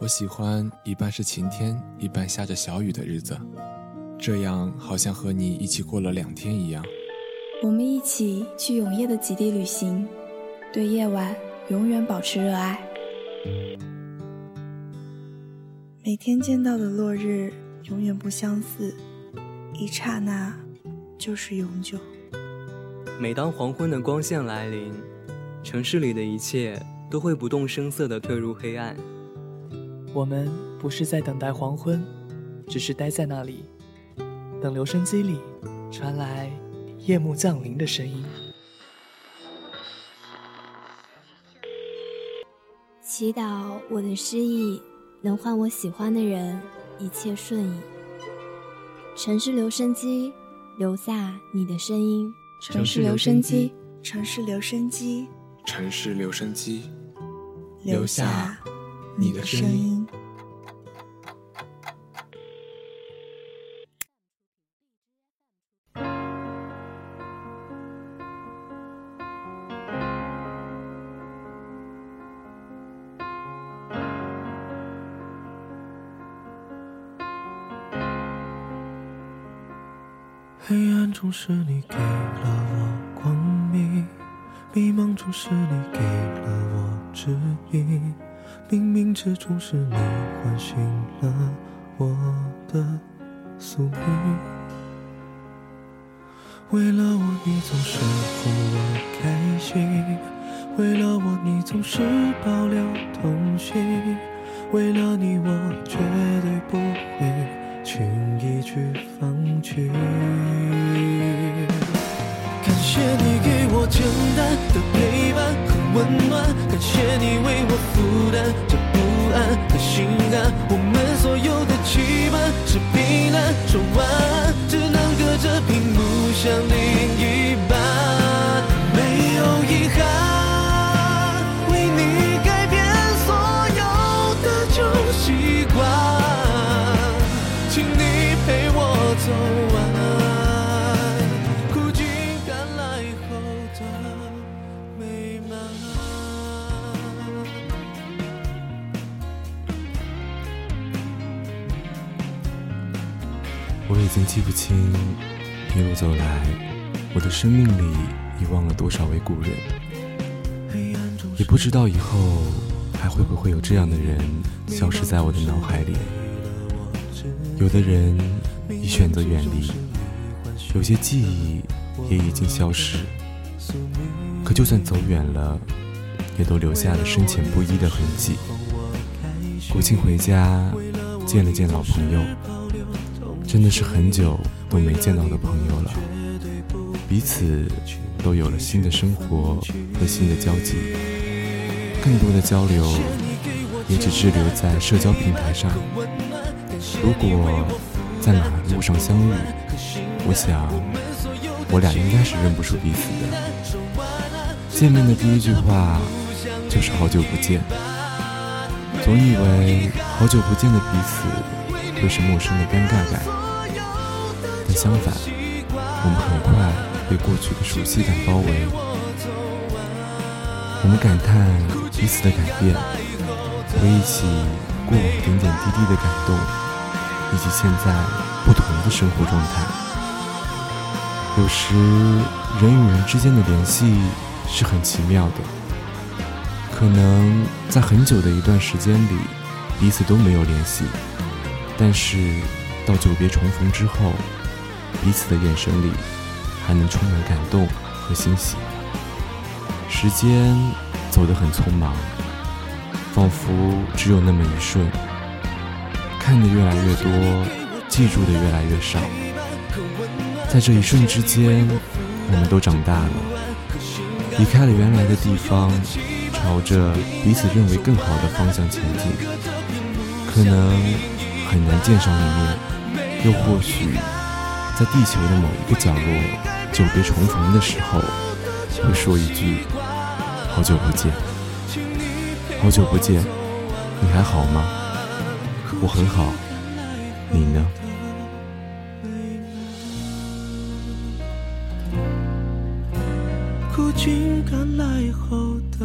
我喜欢一半是晴天，一半下着小雨的日子，这样好像和你一起过了两天一样。我们一起去永夜的极地旅行，对夜晚永远保持热爱。每天见到的落日永远不相似，一刹那就是永久。每当黄昏的光线来临，城市里的一切都会不动声色地退入黑暗。我们不是在等待黄昏，只是待在那里，等留声机里传来夜幕降临的声音。祈祷我的失意能换我喜欢的人一切顺意。城市留声机，留下你的声音。城市留声机，城市留声机，城市留声机，留下你的声音。黑暗中是你给了我光明，迷茫中是你给了我指引，冥冥之中是你唤醒了我的宿命。为了我，你总是哄我开心；为了我，你总是保留童心；为了你，我绝对不会。轻易去放弃。感谢你给我简单的陪伴温暖，感谢你为我负担。经记不清一路走来，我的生命里遗忘了多少位故人，也不知道以后还会不会有这样的人消失在我的脑海里。有的人已选择远离，有些记忆也已经消失。可就算走远了，也都留下了深浅不一的痕迹。国庆回家见了见老朋友，真的是很久都没见到的朋友了。彼此都有了新的生活和新的交集，更多的交流也只滞留在社交平台上。如果在马路上相遇，我想我俩应该是认不出彼此的。见面的第一句话就是好久不见，总以为好久不见的彼此会是陌生的尴尬感，但相反，我们很快被过去的熟悉感包围。我们感叹彼此的改变，回忆起过往点点滴滴的感动。以及现在不同的生活状态，有时人与人之间的联系是很奇妙的。可能在很久的一段时间里，彼此都没有联系，但是到久别重逢之后，彼此的眼神里还能充满感动和欣喜。时间走得很匆忙，仿佛只有那么一瞬。看的越来越多，记住的越来越少。在这一瞬之间，我们都长大了，离开了原来的地方，朝着彼此认为更好的方向前进。可能很难见上一面，又或许在地球的某一个角落，久别重逢的时候，会说一句：“好久不见，好久不见，你还好吗？”我很好，你呢？苦尽甘来后的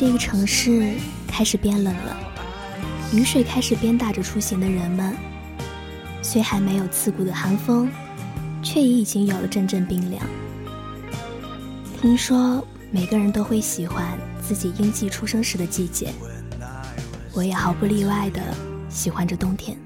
这个城市开始变冷了，雨水开始鞭打着出行的人们。虽还没有刺骨的寒风，却也已经有了阵阵冰凉。听说每个人都会喜欢自己应季出生时的季节，我也毫不例外的喜欢着冬天，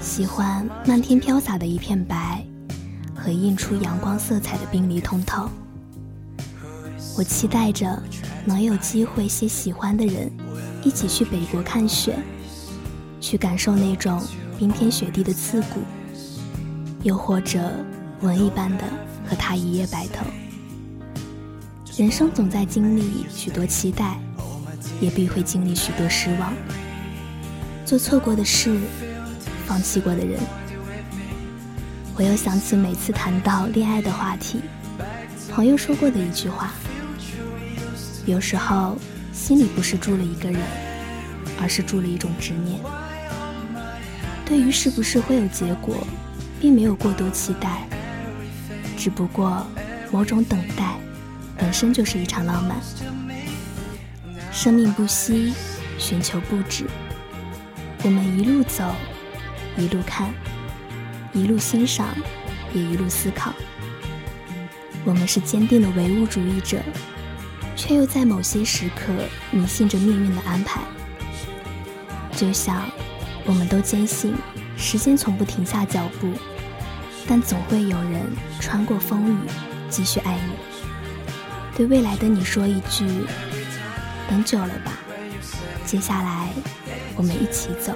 喜欢漫天飘洒的一片白，和映出阳光色彩的冰梨通透。我期待着能有机会携喜欢的人一起去北国看雪，去感受那种冰天雪地的刺骨，又或者文艺般的和他一夜白头。人生总在经历许多期待，也必会经历许多失望，做错过的事，放弃过的人。我又想起每次谈到恋爱的话题，朋友说过的一句话。有时候，心里不是住了一个人，而是住了一种执念。对于是不是会有结果，并没有过多期待，只不过某种等待，本身就是一场浪漫。生命不息，寻求不止。我们一路走，一路看，一路欣赏，也一路思考。我们是坚定的唯物主义者。却又在某些时刻迷信着命运的安排，就像我们都坚信时间从不停下脚步，但总会有人穿过风雨继续爱你。对未来的你说一句：等久了吧。接下来，我们一起走。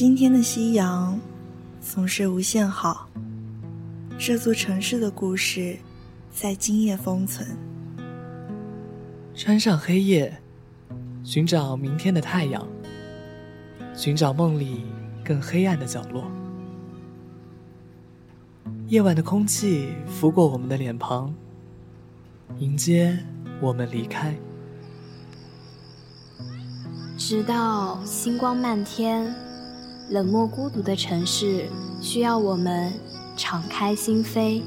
今天的夕阳总是无限好，这座城市的故事在今夜封存。穿上黑夜，寻找明天的太阳，寻找梦里更黑暗的角落。夜晚的空气拂过我们的脸庞，迎接我们离开。直到星光漫天，冷漠孤独的城市需要我们敞开心扉，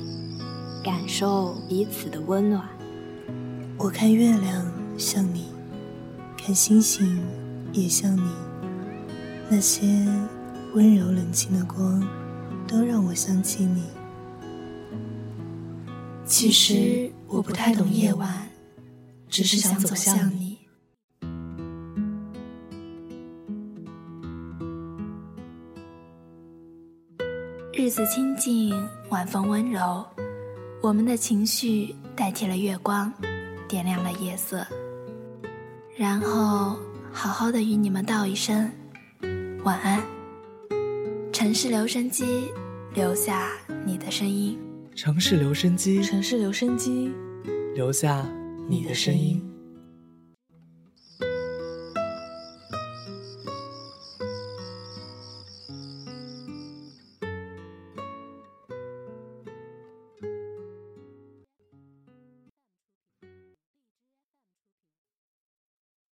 感受彼此的温暖。我看月亮像你，看星星也像你，那些温柔冷清的光，都让我想起你。其实我不太懂夜晚，只是想走向你。日子清静，晚风温柔，我们的情绪代替了月光。点亮了夜色，然后好好的与你们道一声晚安。城市留声机，留下你的声音。城市留声机，城市留声机，留下你的声音。